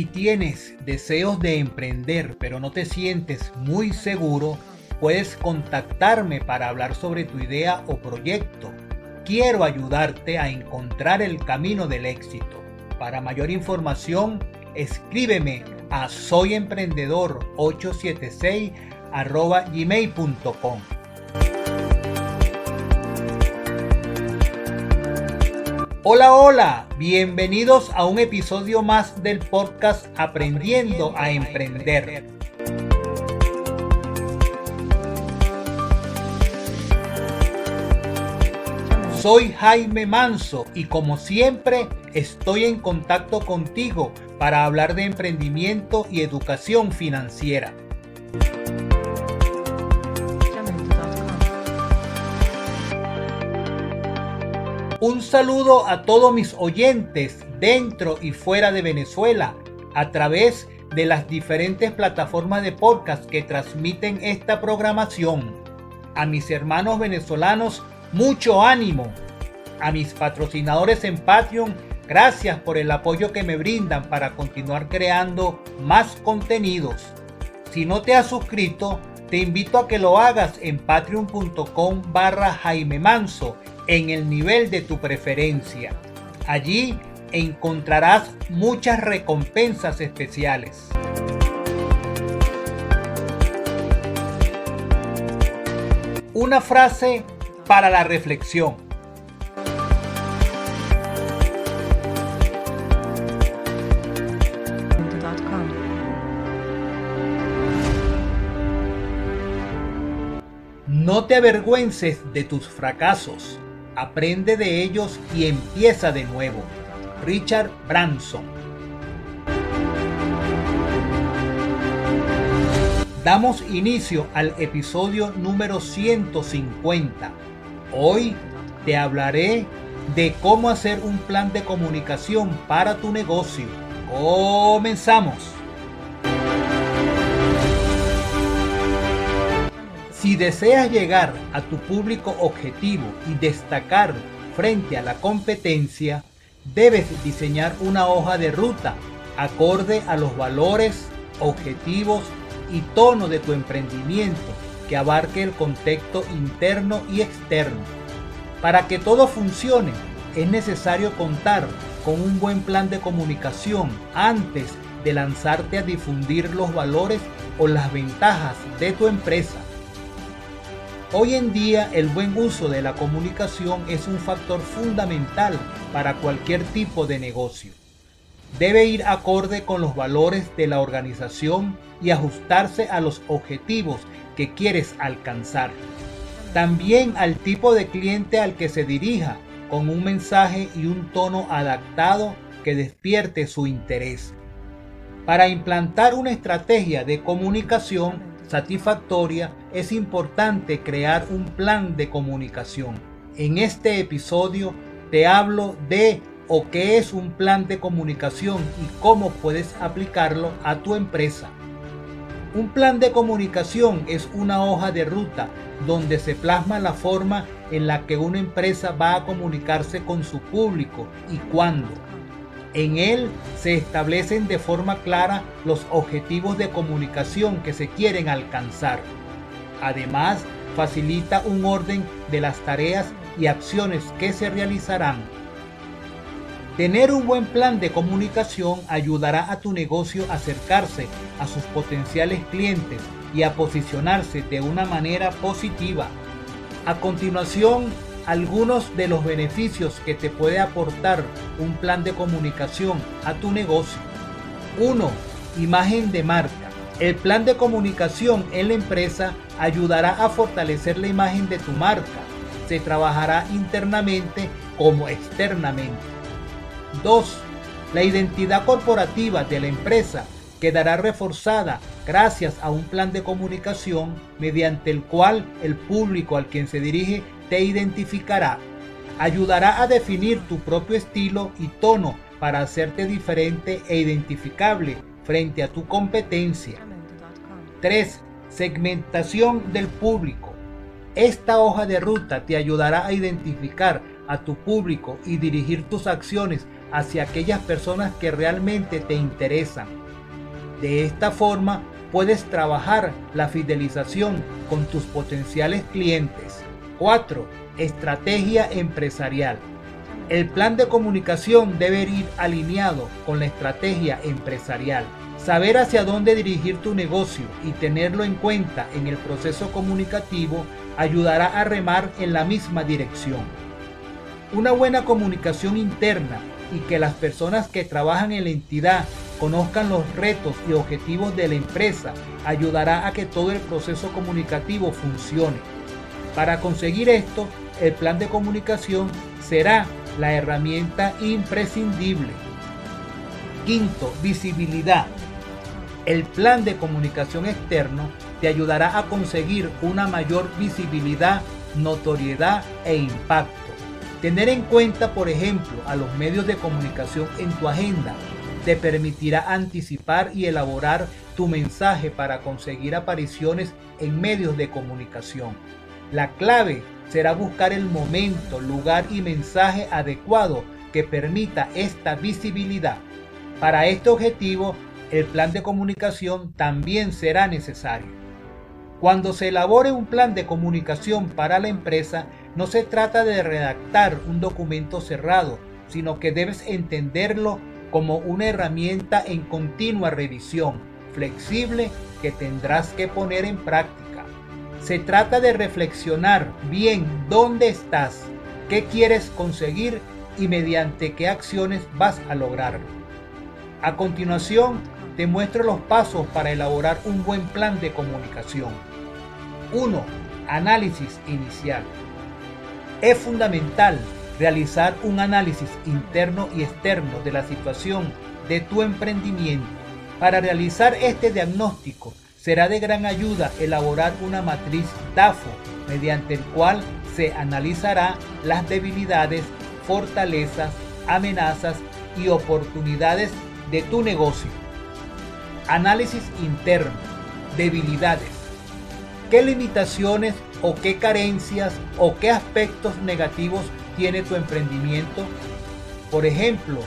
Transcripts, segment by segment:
Si tienes deseos de emprender pero no te sientes muy seguro, puedes contactarme para hablar sobre tu idea o proyecto. Quiero ayudarte a encontrar el camino del éxito. Para mayor información, escríbeme a soyemprendedor876 gmail.com. Hola, hola, bienvenidos a un episodio más del podcast Aprendiendo a Emprender. Soy Jaime Manso y como siempre estoy en contacto contigo para hablar de emprendimiento y educación financiera. Un saludo a todos mis oyentes dentro y fuera de Venezuela a través de las diferentes plataformas de podcast que transmiten esta programación. A mis hermanos venezolanos, mucho ánimo. A mis patrocinadores en Patreon, gracias por el apoyo que me brindan para continuar creando más contenidos. Si no te has suscrito, te invito a que lo hagas en patreon.com barra Jaime Manso en el nivel de tu preferencia. Allí encontrarás muchas recompensas especiales. Una frase para la reflexión. No te avergüences de tus fracasos aprende de ellos y empieza de nuevo. Richard Branson. Damos inicio al episodio número 150. Hoy te hablaré de cómo hacer un plan de comunicación para tu negocio. Comenzamos. Si deseas llegar a tu público objetivo y destacar frente a la competencia, debes diseñar una hoja de ruta acorde a los valores, objetivos y tono de tu emprendimiento que abarque el contexto interno y externo. Para que todo funcione, es necesario contar con un buen plan de comunicación antes de lanzarte a difundir los valores o las ventajas de tu empresa. Hoy en día el buen uso de la comunicación es un factor fundamental para cualquier tipo de negocio. Debe ir acorde con los valores de la organización y ajustarse a los objetivos que quieres alcanzar. También al tipo de cliente al que se dirija, con un mensaje y un tono adaptado que despierte su interés. Para implantar una estrategia de comunicación satisfactoria, es importante crear un plan de comunicación. En este episodio te hablo de o qué es un plan de comunicación y cómo puedes aplicarlo a tu empresa. Un plan de comunicación es una hoja de ruta donde se plasma la forma en la que una empresa va a comunicarse con su público y cuándo. En él se establecen de forma clara los objetivos de comunicación que se quieren alcanzar. Además, facilita un orden de las tareas y acciones que se realizarán. Tener un buen plan de comunicación ayudará a tu negocio a acercarse a sus potenciales clientes y a posicionarse de una manera positiva. A continuación, algunos de los beneficios que te puede aportar un plan de comunicación a tu negocio. 1. Imagen de marca. El plan de comunicación en la empresa ayudará a fortalecer la imagen de tu marca. Se trabajará internamente como externamente. 2. La identidad corporativa de la empresa quedará reforzada gracias a un plan de comunicación mediante el cual el público al quien se dirige te identificará. Ayudará a definir tu propio estilo y tono para hacerte diferente e identificable frente a tu competencia. 3. Segmentación del público. Esta hoja de ruta te ayudará a identificar a tu público y dirigir tus acciones hacia aquellas personas que realmente te interesan. De esta forma puedes trabajar la fidelización con tus potenciales clientes. 4. Estrategia empresarial. El plan de comunicación debe ir alineado con la estrategia empresarial. Saber hacia dónde dirigir tu negocio y tenerlo en cuenta en el proceso comunicativo ayudará a remar en la misma dirección. Una buena comunicación interna y que las personas que trabajan en la entidad conozcan los retos y objetivos de la empresa ayudará a que todo el proceso comunicativo funcione. Para conseguir esto, el plan de comunicación será la herramienta imprescindible. Quinto, visibilidad. El plan de comunicación externo te ayudará a conseguir una mayor visibilidad, notoriedad e impacto. Tener en cuenta, por ejemplo, a los medios de comunicación en tu agenda te permitirá anticipar y elaborar tu mensaje para conseguir apariciones en medios de comunicación. La clave será buscar el momento, lugar y mensaje adecuado que permita esta visibilidad. Para este objetivo, el plan de comunicación también será necesario. Cuando se elabore un plan de comunicación para la empresa, no se trata de redactar un documento cerrado, sino que debes entenderlo como una herramienta en continua revisión, flexible, que tendrás que poner en práctica. Se trata de reflexionar bien dónde estás, qué quieres conseguir y mediante qué acciones vas a lograrlo. A continuación, te muestro los pasos para elaborar un buen plan de comunicación. 1. Análisis inicial. Es fundamental realizar un análisis interno y externo de la situación de tu emprendimiento. Para realizar este diagnóstico será de gran ayuda elaborar una matriz DAFO mediante el cual se analizará las debilidades, fortalezas, amenazas y oportunidades de tu negocio. Análisis interno. Debilidades. ¿Qué limitaciones o qué carencias o qué aspectos negativos tiene tu emprendimiento? Por ejemplo,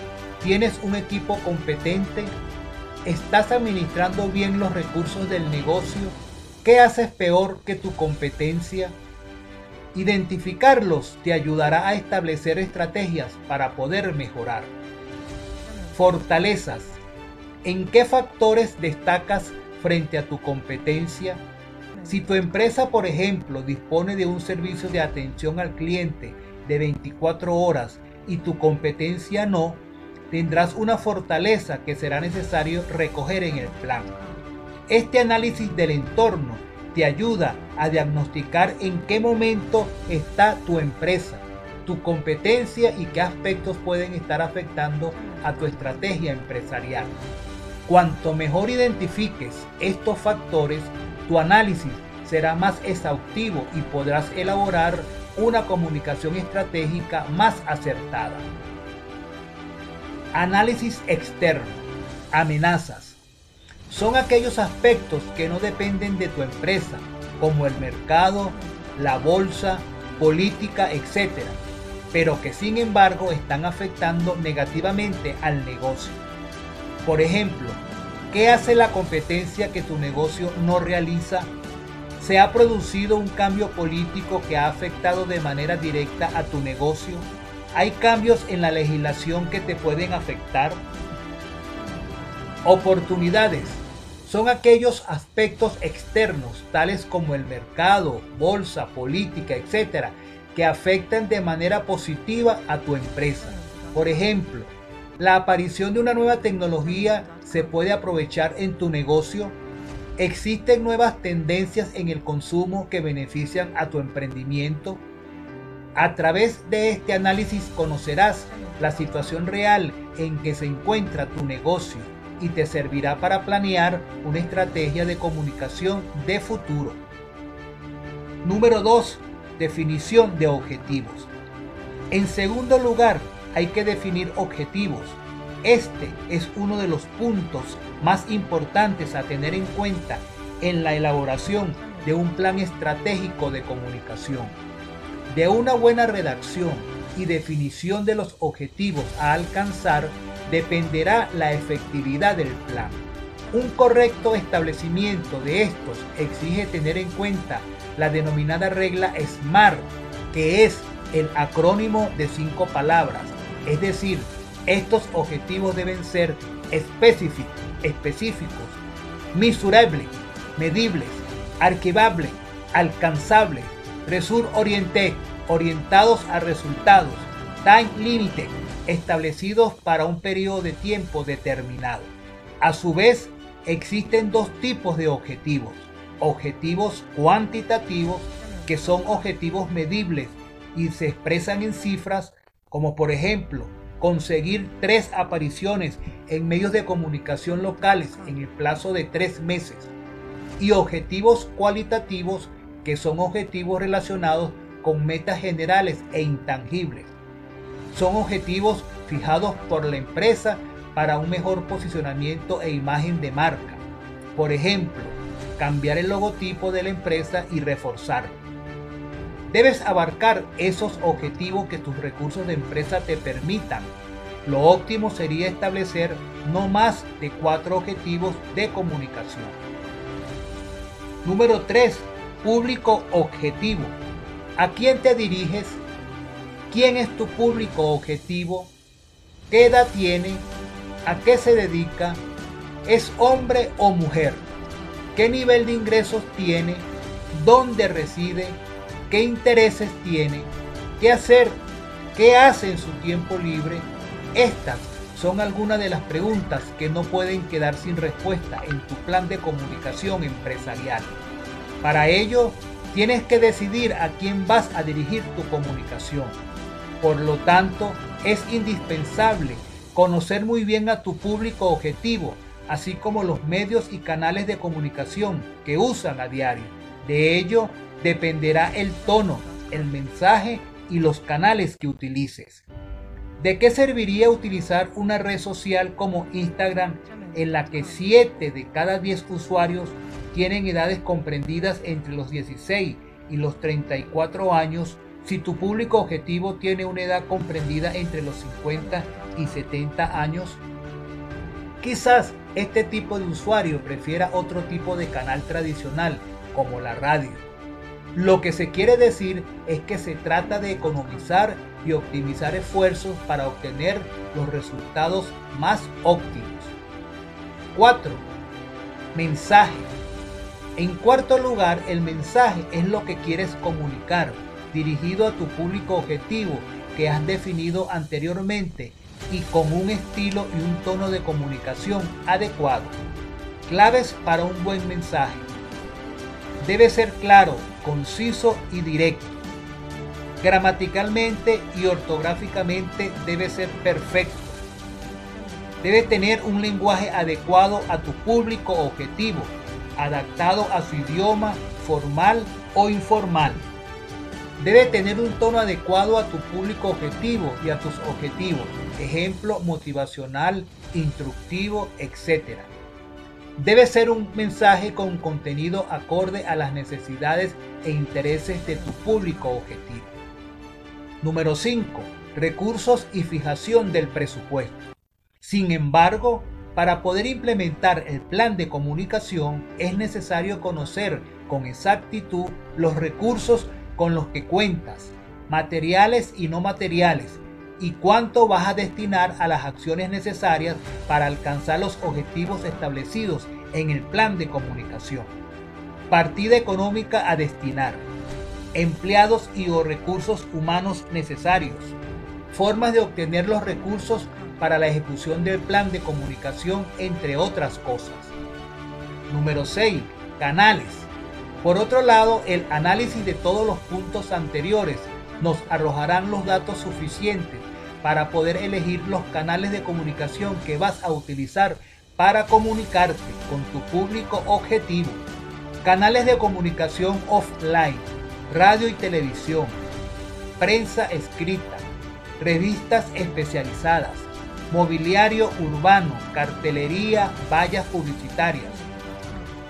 ¿tienes un equipo competente? ¿Estás administrando bien los recursos del negocio? ¿Qué haces peor que tu competencia? Identificarlos te ayudará a establecer estrategias para poder mejorar. Fortalezas. ¿En qué factores destacas frente a tu competencia? Si tu empresa, por ejemplo, dispone de un servicio de atención al cliente de 24 horas y tu competencia no, tendrás una fortaleza que será necesario recoger en el plan. Este análisis del entorno te ayuda a diagnosticar en qué momento está tu empresa, tu competencia y qué aspectos pueden estar afectando a tu estrategia empresarial. Cuanto mejor identifiques estos factores, tu análisis será más exhaustivo y podrás elaborar una comunicación estratégica más acertada. Análisis externo. Amenazas. Son aquellos aspectos que no dependen de tu empresa, como el mercado, la bolsa, política, etc., pero que sin embargo están afectando negativamente al negocio. Por ejemplo, ¿qué hace la competencia que tu negocio no realiza ¿Se ha producido un cambio político que ha afectado de manera directa a tu negocio? ¿Hay cambios en la legislación que te pueden afectar? Oportunidades son aquellos aspectos externos, tales como el mercado, bolsa, política, etc., que afectan de manera positiva a tu empresa. Por ejemplo, la aparición de una nueva tecnología se puede aprovechar en tu negocio ¿Existen nuevas tendencias en el consumo que benefician a tu emprendimiento? A través de este análisis conocerás la situación real en que se encuentra tu negocio y te servirá para planear una estrategia de comunicación de futuro. Número 2. Definición de objetivos. En segundo lugar, hay que definir objetivos este es uno de los puntos más importantes a tener en cuenta en la elaboración de un plan estratégico de comunicación. De una buena redacción, y definición de los objetivos a alcanzar dependerá la efectividad del plan. Un correcto establecimiento de estos exige tener en cuenta la denominada regla SMART, que es el acrónimo de cinco palabras. Es decir, estos objetivos deben ser específicos, específicos misurables, medibles, arquivables, alcanzables, result oriented, orientados a resultados, time limited, establecidos para un periodo de tiempo determinado. A su vez, existen dos tipos de objetivos. Objetivos cuantitativos, que son objetivos medibles y se expresan en cifras, como por ejemplo, conseguir tres apariciones en medios de comunicación locales en el plazo de tres meses. Y objetivos cualitativos, que son objetivos relacionados con metas generales e intangibles. Son objetivos fijados por la empresa para un mejor posicionamiento e imagen de marca. Por ejemplo, cambiar el logotipo de la empresa y reforzarlo. Debes abarcar esos objetivos que tus recursos de empresa te permitan. Lo óptimo sería establecer no más de cuatro objetivos de comunicación. Número 3 Público objetivo. ¿A quién te diriges? ¿Quién es tu público objetivo? ¿Qué edad tiene? ¿A qué se dedica? ¿Es hombre o mujer? ¿Qué nivel de ingresos tiene? ¿Dónde reside? ¿Qué intereses tiene? ¿Qué hacer? ¿Qué hace en su tiempo libre? Estas son algunas de las preguntas que no pueden quedar sin respuesta en tu plan de comunicación empresarial. Para ello, tienes que decidir a quién vas a dirigir tu comunicación. Por lo tanto, es indispensable conocer muy bien a tu público objetivo, así como los medios y canales de comunicación que usan a diario. De ello dependerá el tono, el mensaje y los canales que utilices. ¿De qué serviría utilizar una red social como Instagram en la que 7 de cada 10 usuarios tienen edades comprendidas entre los 16 y los 34 años si tu público objetivo tiene una edad comprendida entre los 50 y 70 años? Quizás este tipo de usuario prefiera otro tipo de canal tradicional como la radio. Lo que se quiere decir es que se trata de economizar y optimizar esfuerzos para obtener los resultados más óptimos. 4. Mensaje. En cuarto lugar, el mensaje es lo que quieres comunicar, dirigido a tu público objetivo que has definido anteriormente y con un estilo y un tono de comunicación adecuado. Claves para un buen mensaje. Debe ser claro, conciso y directo. Gramaticalmente y ortográficamente debe ser perfecto. Debe tener un lenguaje adecuado a tu público objetivo adaptado a su idioma formal o informal. Debe tener un tono adecuado a tu público objetivo y a tus objetivos, ejemplo motivacional, instructivo, etc. Debe ser un mensaje con contenido acorde a las necesidades e intereses de tu público objetivo. Número 5. Recursos y fijación del presupuesto. Sin embargo, para poder implementar el plan de comunicación es necesario conocer con exactitud los recursos con los que cuentas, materiales y no materiales, y cuánto vas a destinar a las acciones necesarias para alcanzar los objetivos establecidos en el plan de comunicación. Partida económica a destinar. Empleados y o recursos humanos necesarios. Formas de obtener los recursos para la ejecución del plan de comunicación, entre otras cosas. Número 6. Canales. Por otro lado, el análisis de todos los puntos anteriores nos arrojarán los datos suficientes para poder elegir los canales de comunicación que vas a utilizar para comunicarte con tu público objetivo. Canales de comunicación offline, radio y televisión, prensa escrita, revistas especializadas, mobiliario urbano, cartelería, vallas publicitarias,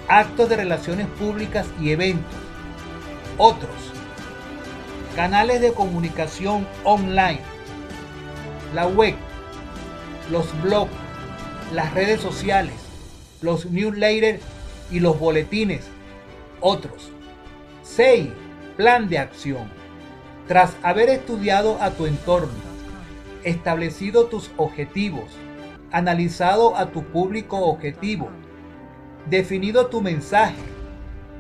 actos de relaciones públicas y eventos. Otros. canales de comunicación online, la web, los blogs, las redes sociales, los newsletters y los boletines. Otros. 6. Plan de acción. Tras haber estudiado a tu entorno, establecido tus objetivos, analizado a tu público objetivo, definido tu mensaje,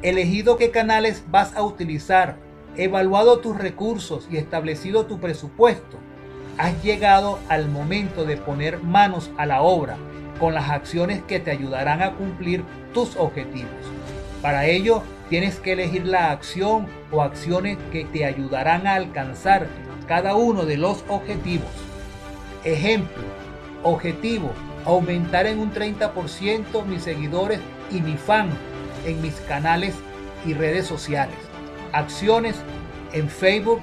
elegido qué canales vas a utilizar, evaluado tus recursos y establecido tu presupuesto, has llegado al momento de poner manos a la obra con las acciones que te ayudarán a cumplir tus objetivos. Para ello, tienes que elegir la acción o acciones que te ayudarán a alcanzar cada uno de los objetivos. Ejemplo, objetivo, aumentar en un 30% mis seguidores y mi fan en mis canales y redes sociales. Acciones en Facebook,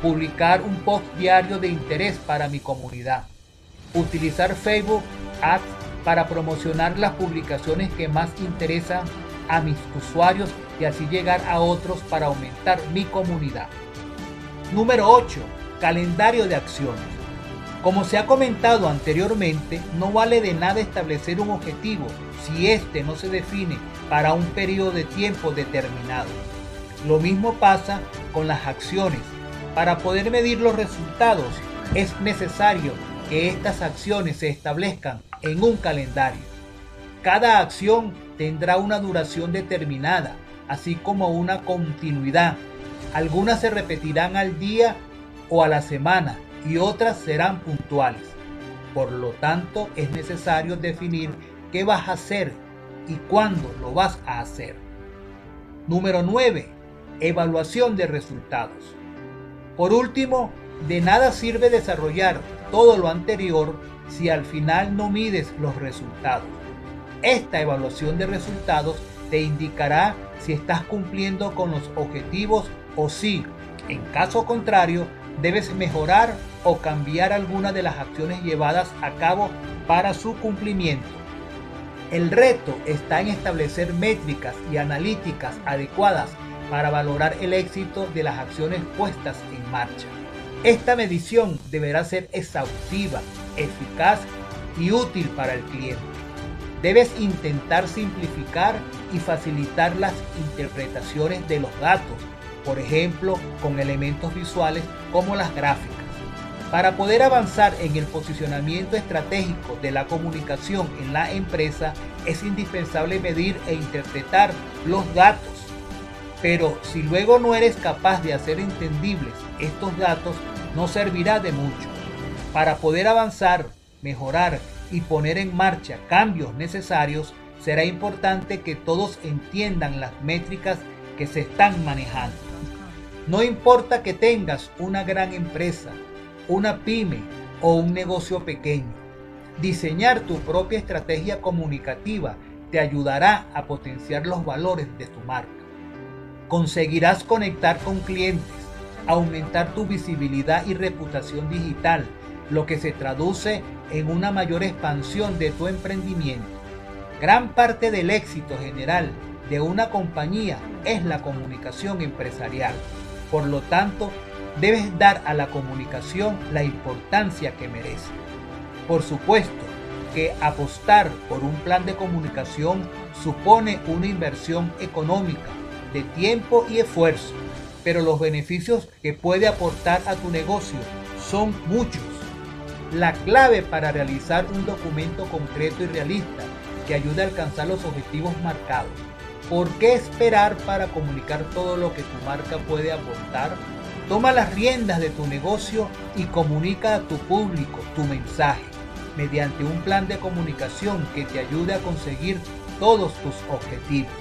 publicar un post diario de interés para mi comunidad. Utilizar Facebook Ads para promocionar las publicaciones que más interesan a mis usuarios y así llegar a otros para aumentar mi comunidad. Número 8. Calendario de acciones. Como se ha comentado anteriormente, no vale de nada establecer un objetivo si éste no se define para un periodo de tiempo determinado. Lo mismo pasa con las acciones. Para poder medir los resultados es necesario que estas acciones se establezcan en un calendario. Cada acción tendrá una duración determinada, así como una continuidad. Algunas se repetirán al día o a la semana y otras serán puntuales. Por lo tanto, es necesario definir qué vas a hacer y cuándo lo vas a hacer. Número 9. Evaluación de resultados. Por último, de nada sirve desarrollar todo lo anterior si al final no mides los resultados. Esta evaluación de resultados te indicará si estás cumpliendo con los objetivos o si, en caso contrario, debes mejorar o cambiar alguna de las acciones llevadas a cabo para su cumplimiento. El reto está en establecer métricas y analíticas adecuadas para valorar el éxito de las acciones puestas en marcha. Esta medición deberá ser exhaustiva, eficaz y útil para el cliente. Debes intentar simplificar y facilitar las interpretaciones de los datos por ejemplo con elementos visuales como las gráficas. Para poder avanzar en el posicionamiento estratégico de la comunicación en la empresa es indispensable medir e interpretar los datos. Pero si luego no eres capaz de hacer entendibles estos datos, no servirá de mucho. Para poder avanzar, mejorar y poner en marcha cambios necesarios, será importante que todos entiendan las métricas que se están manejando. No importa que tengas una gran empresa, una pyme o un negocio pequeño. Diseñar tu propia estrategia comunicativa te ayudará a potenciar los valores de tu marca. Conseguirás conectar con clientes, aumentar tu visibilidad y reputación digital, lo que se traduce en una mayor expansión de tu emprendimiento. Gran parte del éxito general de una compañía es la comunicación empresarial. Por lo tanto, debes dar a la comunicación la importancia que merece. Por supuesto que apostar por un plan de comunicación supone una inversión económica, de tiempo y esfuerzo, pero los beneficios que puede aportar a tu negocio son muchos. La clave para realizar un documento concreto y realista que ayude a alcanzar los objetivos marcados ¿Por qué esperar para comunicar todo lo que tu marca puede aportar? Toma las riendas de tu negocio y comunica a tu público tu mensaje mediante un plan de comunicación que te ayude a conseguir todos tus objetivos.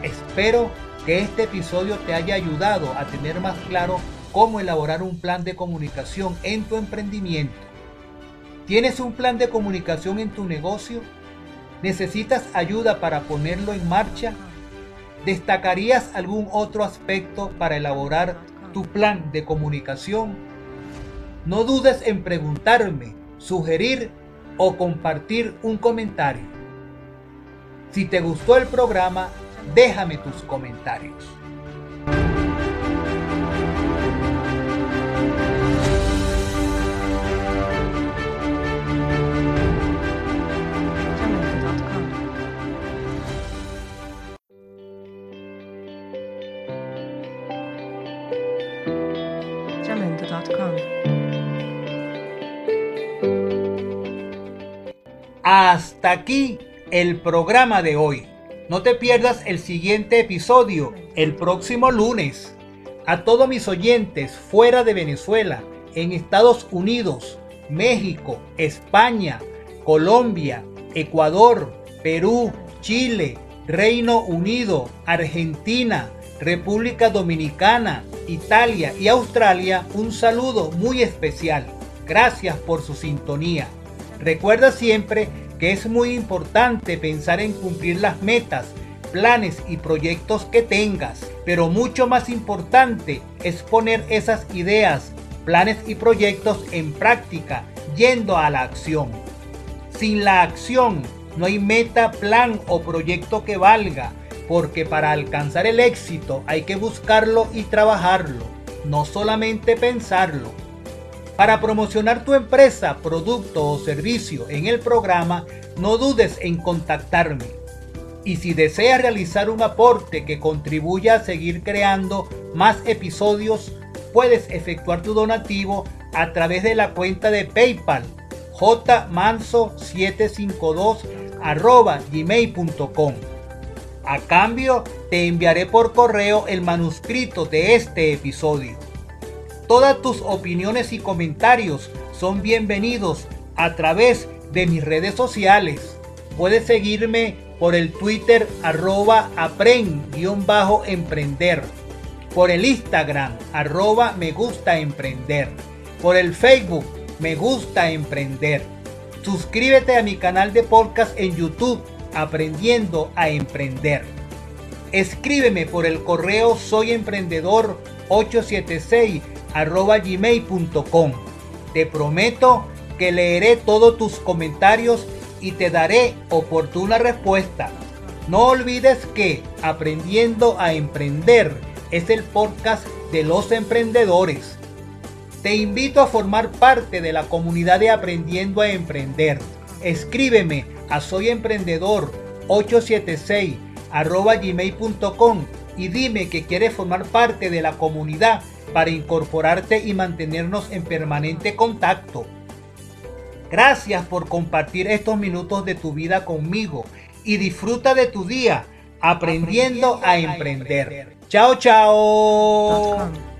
Espero que este episodio te haya ayudado a tener más claro cómo elaborar un plan de comunicación en tu emprendimiento. ¿Tienes un plan de comunicación en tu negocio? ¿Necesitas ayuda para ponerlo en marcha? ¿Destacarías algún otro aspecto para elaborar tu plan de comunicación? No dudes en preguntarme, sugerir o compartir un comentario. Si te gustó el programa, déjame tus comentarios. Hasta aquí el programa de hoy. No te pierdas el siguiente episodio el próximo lunes. A todos mis oyentes fuera de Venezuela, en Estados Unidos, México, España, Colombia, Ecuador, Perú, Chile, Reino Unido, Argentina, República Dominicana, Italia y Australia, un saludo muy especial. Gracias por su sintonía. Recuerda siempre que es muy importante pensar en cumplir las metas, planes y proyectos que tengas, pero mucho más importante es poner esas ideas, planes y proyectos en práctica, yendo a la acción. Sin la acción no hay meta, plan o proyecto que valga, porque para alcanzar el éxito hay que buscarlo y trabajarlo, no solamente pensarlo. Para promocionar tu empresa, producto o servicio en el programa, no dudes en contactarme. Y si deseas realizar un aporte que contribuya a seguir creando más episodios, puedes efectuar tu donativo a través de la cuenta de PayPal jmanso752 gmail.com. A cambio, te enviaré por correo el manuscrito de este episodio. Todas tus opiniones y comentarios son bienvenidos a través de mis redes sociales. Puedes seguirme por el Twitter arroba aprend-emprender, por el Instagram arroba me gusta emprender, por el Facebook me gusta emprender. Suscríbete a mi canal de podcast en YouTube Aprendiendo a Emprender. Escríbeme por el correo soyemprendedor876 gmail.com. Te prometo que leeré todos tus comentarios y te daré oportuna respuesta. No olvides que Aprendiendo a Emprender es el podcast de los emprendedores. Te invito a formar parte de la comunidad de Aprendiendo a Emprender. Escríbeme a soyemprendedor876 gmail.com y dime que quieres formar parte de la comunidad para incorporarte y mantenernos en permanente contacto. Gracias por compartir estos minutos de tu vida conmigo y disfruta de tu día aprendiendo, a, emprender. Chao, chao.